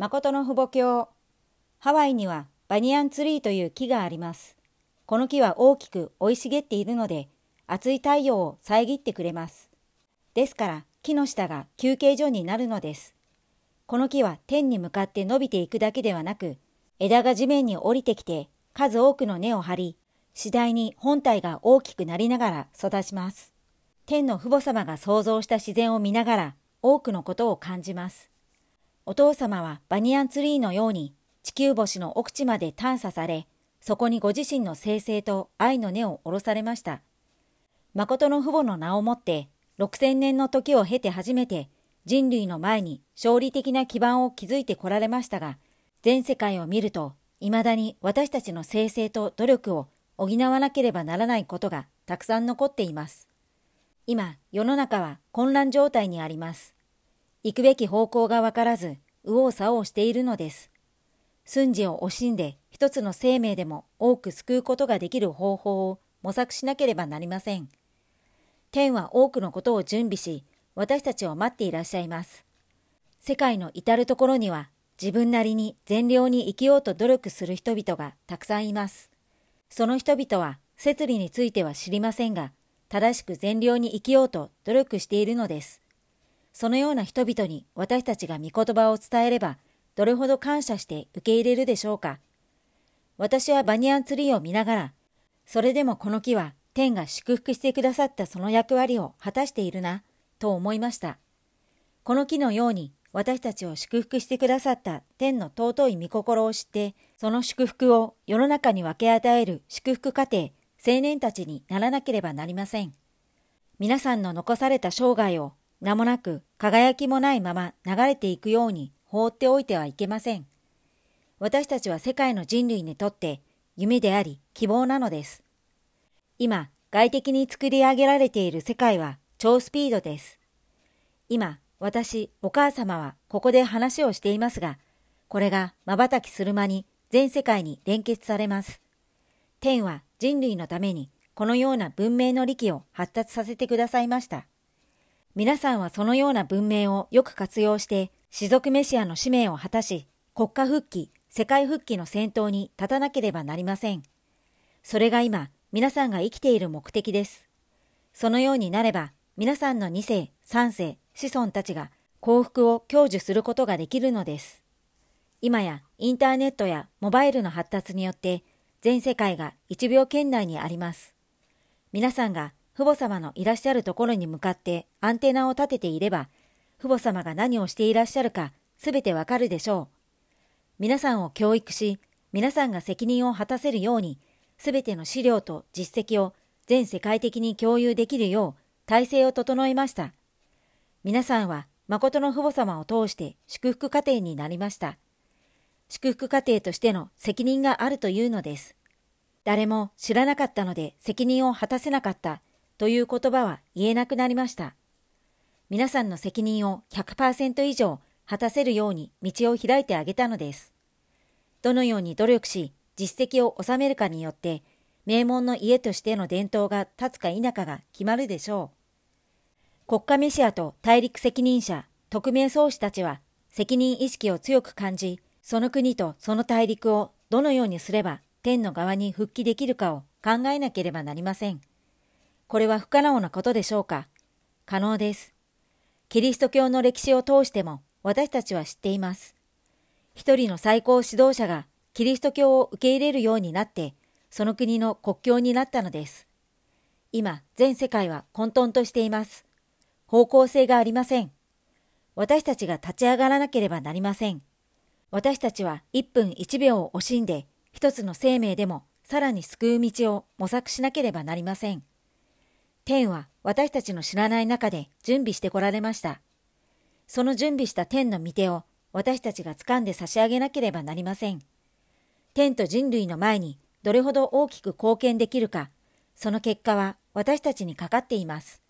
誠の父母教。ハワイにはバニヤンツリーという木があります。この木は大きく生い茂っているので、暑い太陽を遮ってくれます。ですから木の下が休憩所になるのです。この木は天に向かって伸びていくだけではなく、枝が地面に降りてきて数多くの根を張り、次第に本体が大きくなりながら育ちます。天の父母様が創造した自然を見ながら多くのことを感じます。お父様はバニヤンツリーのように地球星の奥地まで探査され、そこにご自身の生成と愛の根を下ろされました。誠の父母の名をもって、6000年の時を経て初めて人類の前に勝利的な基盤を築いてこられましたが、全世界を見ると、未だに私たちの生成と努力を補わなければならないことがたくさん残っています。今、世の中は混乱状態にあります。行くべき方向がわからず、右往左往しているのです。寸事を惜しんで一つの生命でも多く救うことができる方法を模索しなければなりません。天は多くのことを準備し、私たちを待っていらっしゃいます。世界の至るところには自分なりに善良に生きようと努力する人々がたくさんいます。その人々は摂理については知りませんが、正しく善良に生きようと努力しているのです。そのような人々に私たちが御言葉を伝えれば、どれほど感謝して受け入れるでしょうか。私はバニアンツリーを見ながら、それでもこの木は天が祝福してくださったその役割を果たしているな、と思いました。この木のように私たちを祝福してくださった天の尊い御心を知って、その祝福を世の中に分け与える祝福家庭、青年たちにならなければなりません。皆さんの残された生涯を名もなく輝きもないまま流れていくように放っておいてはいけません。私たちは世界の人類にとって夢であり希望なのです。今、外的に作り上げられている世界は超スピードです。今、私、お母様はここで話をしていますが、これが瞬きする間に全世界に連結されます。天は人類のためにこのような文明の利器を発達させてくださいました。皆さんはそのような文明をよく活用して、士族メシアの使命を果たし、国家復帰、世界復帰の先頭に立たなければなりません。それが今、皆さんが生きている目的です。そのようになれば、皆さんの2世、3世、子孫たちが幸福を享受することができるのです。今やインターネットやモバイルの発達によって全世界が1秒圏内にあります。皆さんが父母様のいらっしゃるところに向かってアンテナを立てていれば、父母様が何をしていらっしゃるかすべてわかるでしょう。皆さんを教育し、皆さんが責任を果たせるように、すべての資料と実績を全世界的に共有できるよう体制を整えました。皆さんは誠の父母様を通して祝福家庭になりました。祝福家庭としての責任があるというのです。誰も知らなかったので責任を果たせなかったという言葉は言えなくなりました。皆さんの責任を100%以上果たせるように道を開いてあげたのです。どのように努力し実績を収めるかによって名門の家としての伝統が立つか否かが決まるでしょう。国家メシアと大陸責任者、特命総司たちは責任意識を強く感じ、その国とその大陸をどのようにすれば天の側に復帰できるかを考えなければなりません。これは不可能なことでしょうか？可能です。キリスト教の歴史を通しても私たちは知っています。一人の最高指導者がキリスト教を受け入れるようになって、その国の国境になったのです。今、全世界は混沌としています。方向性がありません。私たちが立ち上がらなければなりません。私たちは一分一秒を惜しんで、一つの生命でもさらに救う道を模索しなければなりません。天は私たちの知らない中で準備してこられました。その準備した天の御手を私たちが掴んで差し上げなければなりません。天と人類の前にどれほど大きく貢献できるか、その結果は私たちにかかっています。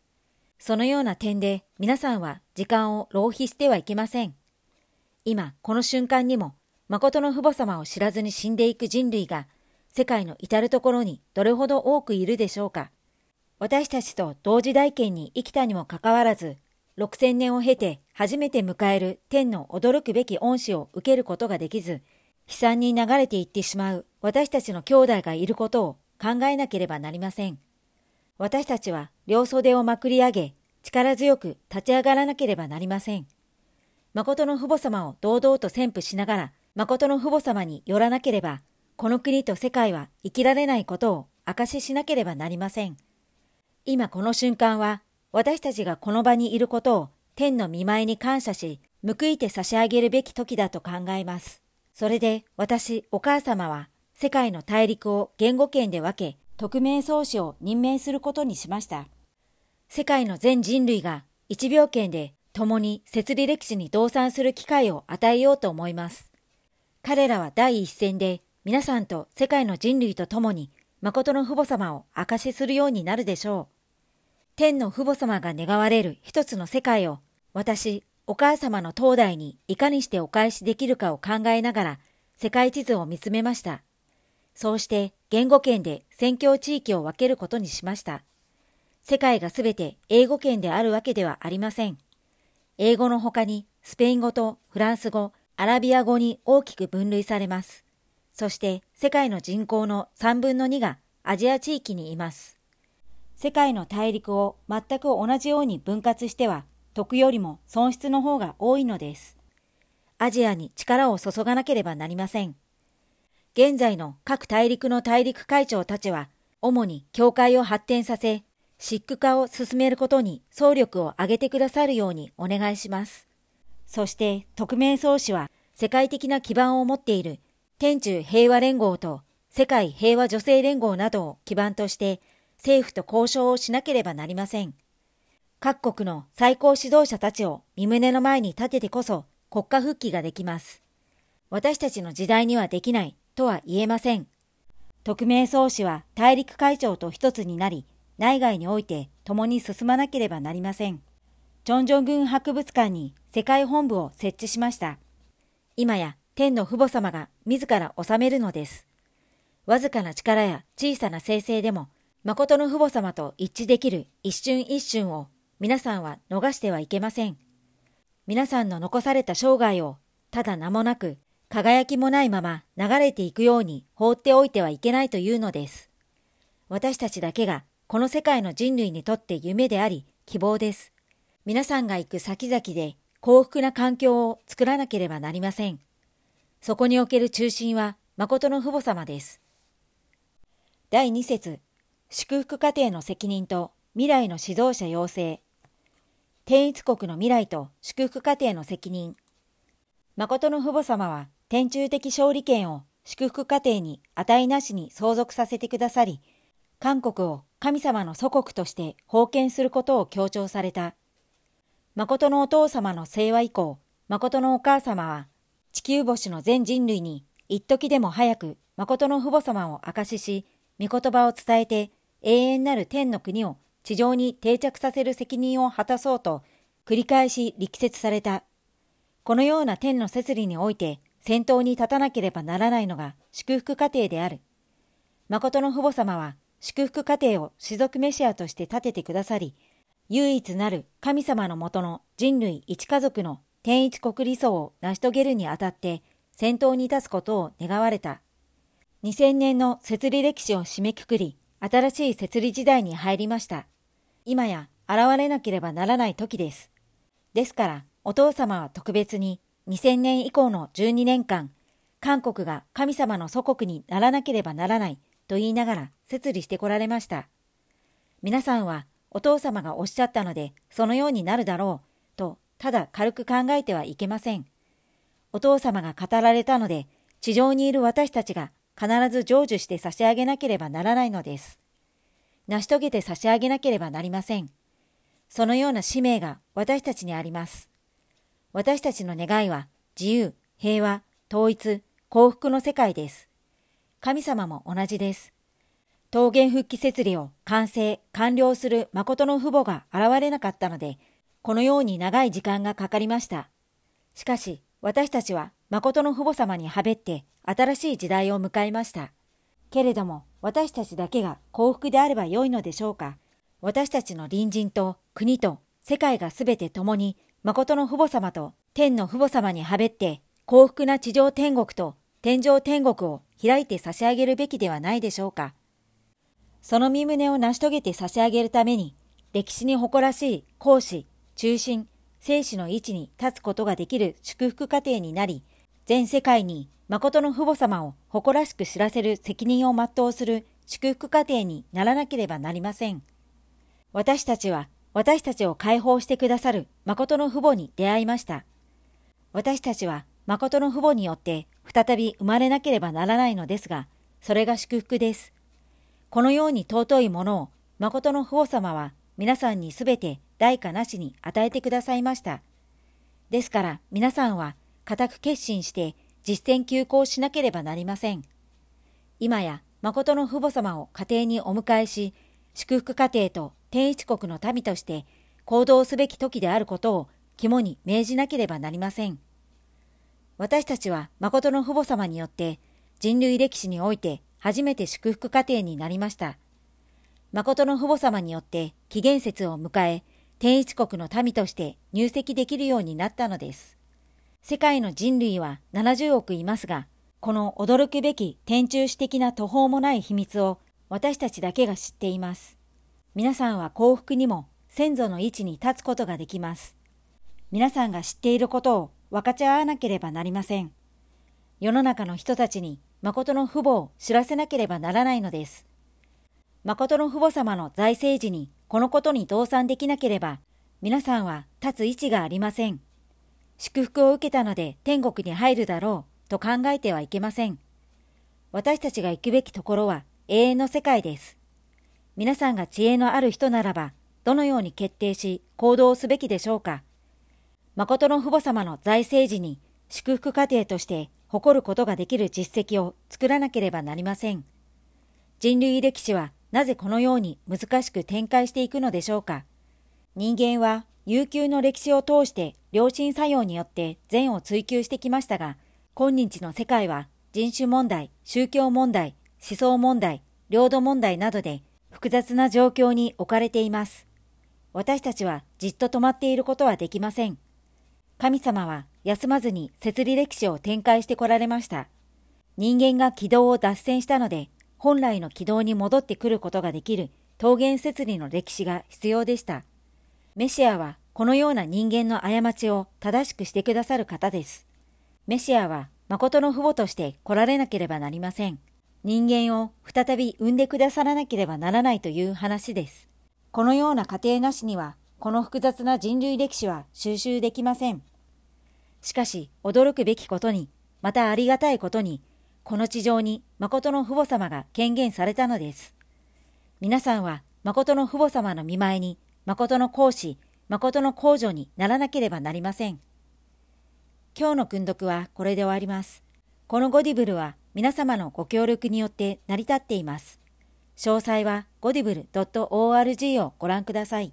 そのような点で皆さんは時間を浪費してはいけません。今、この瞬間にも、誠の父母様を知らずに死んでいく人類が、世界の至るところにどれほど多くいるでしょうか。私たちと同時代圏に生きたにもかかわらず、6000年を経て初めて迎える天の驚くべき恩師を受けることができず、悲惨に流れていってしまう私たちの兄弟がいることを考えなければなりません。私たちは両袖をまくり上げ、力強く立ち上がらなければなりません。誠の父母様を堂々と宣布しながら、誠の父母様によらなければ、この国と世界は生きられないことを証ししなければなりません。今この瞬間は、私たちがこの場にいることを天の見舞いに感謝し、報いて差し上げるべき時だと考えます。それで私、お母様は、世界の大陸を言語圏で分け、匿名創始を任命することにしました。世界の全人類が一秒圏で共に設理歴史に同参する機会を与えようと思います。彼らは第一線で皆さんと世界の人類と共に誠の父母様を証しするようになるでしょう。天の父母様が願われる一つの世界を私、お母様の東大にいかにしてお返しできるかを考えながら世界地図を見つめました。そうして言語圏で宣教地域を分けることにしました。世界がすべて英語圏であるわけではありません。英語の他にスペイン語とフランス語、アラビア語に大きく分類されます。そして世界の人口の3分の2がアジア地域にいます。世界の大陸を全く同じように分割しては得よりも損失の方が多いのです。アジアに力を注がなければなりません。現在の各大陸の大陸会長たちは、主に教会を発展させ、シック化を進めることに総力を挙げてくださるようにお願いします。そして匿名創始は世界的な基盤を持っている天中平和連合と世界平和女性連合などを基盤として政府と交渉をしなければなりません。各国の最高指導者たちを身胸の前に立ててこそ国家復帰ができます。私たちの時代にはできないとは言えません。匿名創始は大陸会長と一つになり、内外において共に進まなければなりません。チョンジョン軍博物館に世界本部を設置しました。今や天の父母様が自ら治めるのです。わずかな力や小さな生成でも、誠の父母様と一致できる一瞬一瞬を皆さんは逃してはいけません。皆さんの残された生涯をただ名もなく輝きもないまま流れていくように放っておいてはいけないというのです。私たちだけがこの世界の人類にとって夢であり希望です。皆さんが行く先々で幸福な環境を作らなければなりません。そこにおける中心は誠の父母様です。第2節祝福家庭の責任と未来の指導者養成。天一国の未来と祝福家庭の責任。誠の父母様は天中的勝利権を祝福家庭に値なしに相続させてくださり、韓国を神様の祖国として封建することを強調された。誠のお父様の聖和以降、誠のお母様は、地球星の全人類に一時でも早く誠の父母様を証しし、御言葉を伝えて永遠なる天の国を地上に定着させる責任を果たそうと、繰り返し力説された。このような天の摂理において、先頭に立たなければならないのが祝福家庭である。誠の父母様は、祝福家庭を士族メシアとして立ててくださり、唯一なる神様のもとの人類一家族の天一国理想を成し遂げるにあたって先頭に立つことを願われた。2000年の設理歴史を締めくくり、新しい設理時代に入りました。今や現れなければならない時です。ですから、お父様は特別に2000年以降の12年間、韓国が神様の祖国にならなければならないと言いながら設理してこられました。皆さんはお父様がおっしゃったのでそのようになるだろうとただ軽く考えてはいけません。お父様が語られたので地上にいる私たちが必ず成就して差し上げなければならないのです。成し遂げて差し上げなければなりません。そのような使命が私たちにあります。私たちの願いは自由、平和、統一、幸福の世界です。神様も同じです。桃源復帰設理を完成、完了する誠の父母が現れなかったので、このように長い時間がかかりました。しかし、私たちは誠の父母様にはべって新しい時代を迎えました。けれども、私たちだけが幸福であればよいのでしょうか私たちの隣人と国と世界がすべて共に誠の父母様と天の父母様にはべって幸福な地上天国と天上天国を開いて差し上げるべきではないでしょうか。その身旨を成し遂げて差し上げるために、歴史に誇らしい講師、中心、生死の位置に立つことができる祝福家庭になり、全世界に誠の父母様を誇らしく知らせる責任を全うする祝福家庭にならなければなりません。私たちは私たちを解放してくださる誠の父母に出会いました。私たちは誠の父母によって再び生まれなければならないのですが、それが祝福です。このように尊いものを誠の父母様は皆さんにすべて代価なしに与えてくださいました。ですから皆さんは固く決心して実践休校しなければなりません。今や誠の父母様を家庭にお迎えし、祝福家庭と天一国の民として行動すべき時であることを肝に銘じなければなりません。私たちは誠の父母様によって人類歴史において初めて祝福家庭になりました。誠の父母様によって紀元節を迎え、天一国の民として入籍できるようになったのです。世界の人類は70億いますが、この驚くべき天中史的な途方もない秘密を私たちだけが知っています。皆さんは幸福にも先祖の位置に立つことができます。皆さんが知っていることを分かち合わなければなりません。世の中の人たちに誠の父母を知らせなければならないのです。誠の父母様の財政時にこのことに動産できなければ、皆さんは立つ位置がありません。祝福を受けたので天国に入るだろうと考えてはいけません。私たちが行くべきところは永遠の世界です。皆さんが知恵のある人ならば、どのように決定し行動すべきでしょうか。誠の父母様の財政時に祝福家庭として誇ることができる実績を作らなければなりません。人類歴史はなぜこのように難しく展開していくのでしょうか？人間は悠久の歴史を通して良心作用によって善を追求してきましたが、今日の世界は人種問題、宗教問題、思想問題、領土問題などで複雑な状況に置かれています。私たちはじっと止まっていることはできません。神様は休まずに摂理歴史を展開してこられました。人間が軌道を脱線したので、本来の軌道に戻ってくることができる桃源摂理の歴史が必要でした。メシアはこのような人間の過ちを正しくしてくださる方です。メシアは誠の父母として来られなければなりません。人間を再び産んでくださらなければならないという話です。このような過程なしには、この複雑な人類歴史は収集できません。しかし、驚くべきことに、またありがたいことに、この地上に誠の父母様が権限されたのです。皆さんは誠の父母様の見舞いに、誠の講師、誠の公助にならなければなりません。今日の訓読はこれで終わります。このゴディブルは皆様のご協力によって成り立っています。詳細はゴディブル .org をご覧ください。